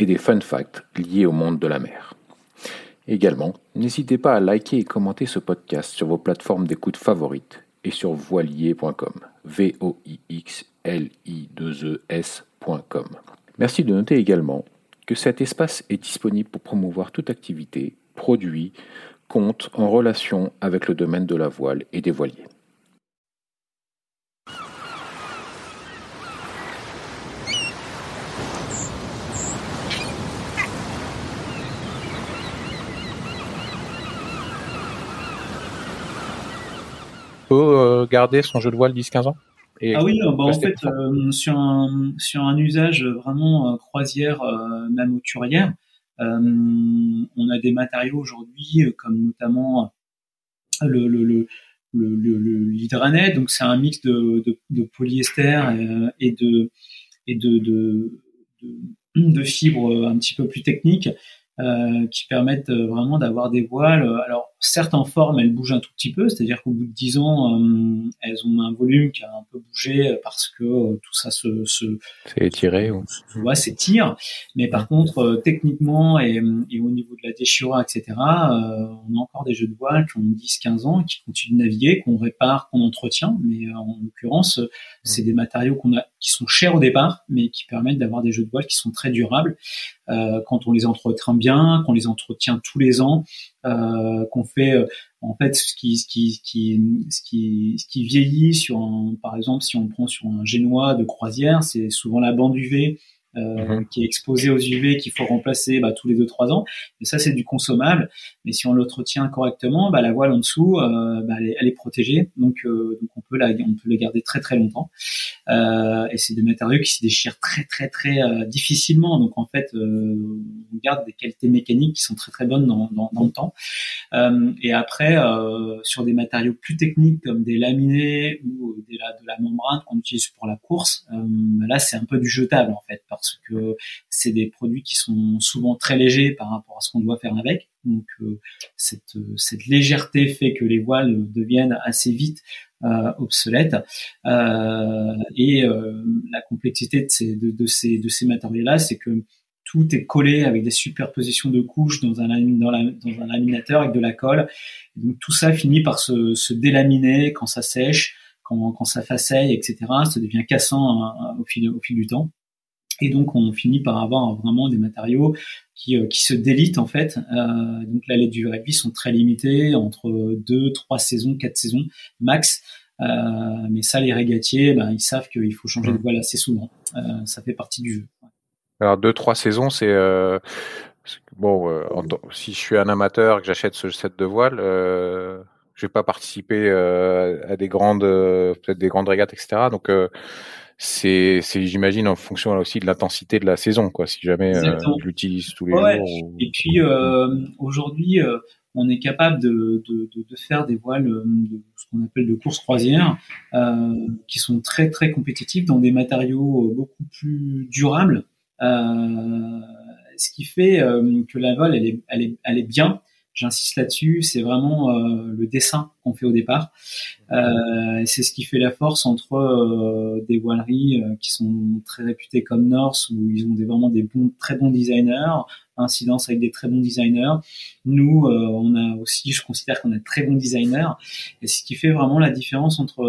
et des fun facts liés au monde de la mer. Également, n'hésitez pas à liker et commenter ce podcast sur vos plateformes d'écoute favorites et sur voilier.com. v o i x l i 2 e. Merci de noter également que cet espace est disponible pour promouvoir toute activité, produit, compte en relation avec le domaine de la voile et des voiliers. Peut euh, garder son jeu de voile 10-15 ans ah oui, bah en fait, euh, sur, un, sur un usage vraiment euh, croisière, même hauturière, on a des matériaux aujourd'hui, comme notamment le, le, le, le, donc c'est un mix de, de, polyester et de, et de, de, de, fibres un petit peu plus techniques qui permettent vraiment d'avoir des voiles. Alors, certes en forme, elles bougent un tout petit peu, c'est-à-dire qu'au bout de 10 ans, euh, elles ont un volume qui a un peu bougé parce que euh, tout ça se, se c'est étiré ou ouais, c'est tire. Mais par contre, euh, techniquement et, et, au niveau de la déchirure, etc., on a encore des jeux de voile qui ont 10-15 ans, qui continuent de naviguer, qu'on répare, qu'on entretient. Mais en l'occurrence, c'est des matériaux qu'on a qui sont chers au départ, mais qui permettent d'avoir des jeux de voile qui sont très durables quand on les entretient bien, qu'on les entretient tous les ans euh, qu'on fait euh, en fait ce qui ce qui ce qui ce qui vieillit sur un, par exemple si on prend sur un génois de croisière c'est souvent la bande UV mhm. qui est exposé aux UV qu'il faut remplacer bah, tous les 2-3 ans. Et ça, c'est du consommable. Mais si on l'entretient correctement, bah, la voile en dessous, euh, bah, elle, est, elle, est, protégée. Donc, euh, donc on peut la, on peut les garder très très longtemps. Euh, et c'est des matériaux qui se déchirent très très très euh, difficilement. Donc en fait, on garde des qualités mécaniques qui sont très très bonnes dans, dans, dans le temps. et après, sur des matériaux plus techniques comme des laminés ou des, de la membrane qu'on utilise pour la course, bah, là c'est un peu du jetable en fait parce que c'est des produits qui sont souvent très légers par rapport à ce qu'on doit faire avec. Donc euh, cette, cette légèreté fait que les voiles deviennent assez vite euh, obsolètes. Euh, et euh, la complexité de ces, matériaux-là, c'est que tout est collé avec des superpositions de couches dans un, laminateur avec de la colle. donc tout ça finit par se, délaminer quand ça sèche, quand, ça faceille, etc. Ça devient cassant hein, au fil du temps. Et donc, on finit par avoir vraiment des matériaux qui, euh, qui se délitent en fait. Euh, donc, la lettre du rugby sont très limitées, entre deux, trois saisons, quatre saisons max. Euh, mais ça, les régatiers, ben, ils savent qu'il faut changer de mmh. voile assez souvent. Euh, ça fait partie du jeu. Alors, deux, trois saisons, c'est bon. si je suis un amateur que j'achète ce set de voile, je vais pas participer à des grandes, peut-être des grandes régates, etc. Donc c'est, c'est j'imagine en fonction aussi de l'intensité de la saison, quoi. Si jamais euh, l'utilise tous les jours. Et puis euh, aujourd'hui, euh, on est capable de, de, de, de faire des voiles de ce qu'on appelle de course croisière, euh, qui sont très très compétitifs dans des matériaux beaucoup plus durables. ce qui fait que la voile, elle est, elle est, elle est bien j'insiste là-dessus, c'est vraiment euh, le dessin qu'on fait au départ. Euh, c'est ce qui fait la force entre euh, des voileries qui sont très réputées comme Norse, où ils ont des, vraiment des bons, très bons designers, incidence avec des très bons designers. Nous, on a aussi, je considère qu'on a très bons designers, et ce qui fait vraiment la différence entre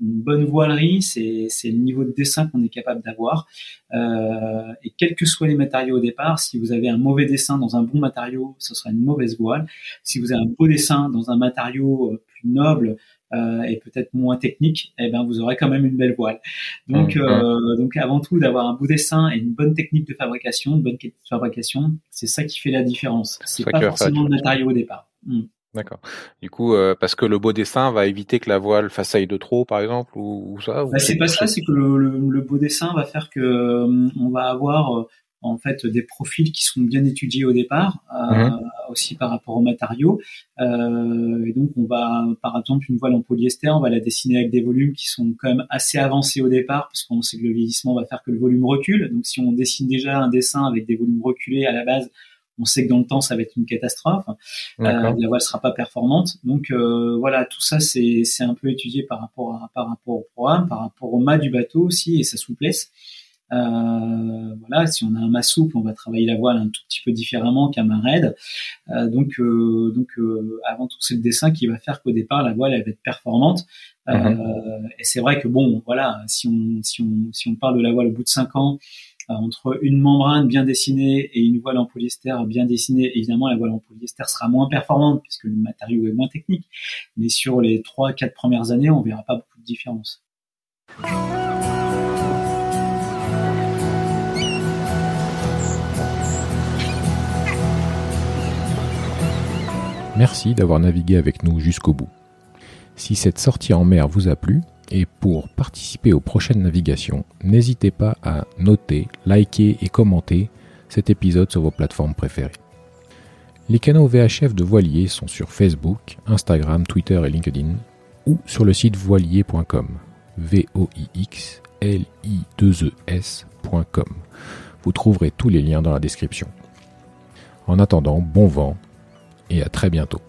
une bonne voilerie, c'est le niveau de dessin qu'on est capable d'avoir. Euh, et quels que soient les matériaux au départ, si vous avez un mauvais dessin dans un bon matériau, ce sera une mauvaise voile. Si vous avez un beau dessin dans un matériau euh, plus noble euh, et peut-être moins technique, eh ben vous aurez quand même une belle voile. Donc, mmh, euh, donc avant tout, d'avoir un beau dessin et une bonne technique de fabrication, une bonne qualité de fabrication, c'est ça qui fait la différence. C'est pas forcément le matériau au départ. Mmh. D'accord. Du coup, euh, parce que le beau dessin va éviter que la voile façaille de trop, par exemple, ou, ça bah, C'est pas ça, c'est que le, le, beau dessin va faire que euh, on va avoir, euh, en fait des profils qui sont bien étudiés au départ, mhm. aussi par rapport aux matériaux. et donc on va, par exemple, une voile en polyester, on va la dessiner avec des volumes qui sont quand même assez avancés au départ, parce qu'on sait que le vieillissement va faire que le volume recule. Donc si on dessine déjà un dessin avec des volumes reculés à la base, on sait que dans le temps ça va être une catastrophe. Euh, la voile sera pas performante. Donc euh, voilà, tout ça c'est c'est un peu étudié par rapport à par rapport au programme, par rapport au mât du bateau aussi et sa souplesse. Euh, voilà, si on a un mât souple, on va travailler la voile un tout petit peu différemment qu'un mât raide. Euh, donc, euh, donc avant tout, c'est le dessin qui va faire qu'au départ, la voile elle va être performante. Mhm. et c'est vrai que bon, voilà, si on si on si on parle de la voile au bout de cinq ans, entre une membrane bien dessinée et une voile en polyester bien dessinée, évidemment la voile en polyester sera moins performante puisque le matériau est moins technique. Mais sur les trois, quatre premières années, on verra pas beaucoup de différence. Merci d'avoir navigué avec nous jusqu'au bout. Si cette sortie en mer vous a plu, et pour participer aux prochaines navigations, n'hésitez pas à noter, liker et commenter cet épisode sur vos plateformes préférées. Les canaux VHF de Voilier sont sur Facebook, Instagram, Twitter et LinkedIn ou sur le site voilier.com. v o i x l i 2 e s.com. Vous trouverez tous les liens dans la description. En attendant, bon vent et à très bientôt.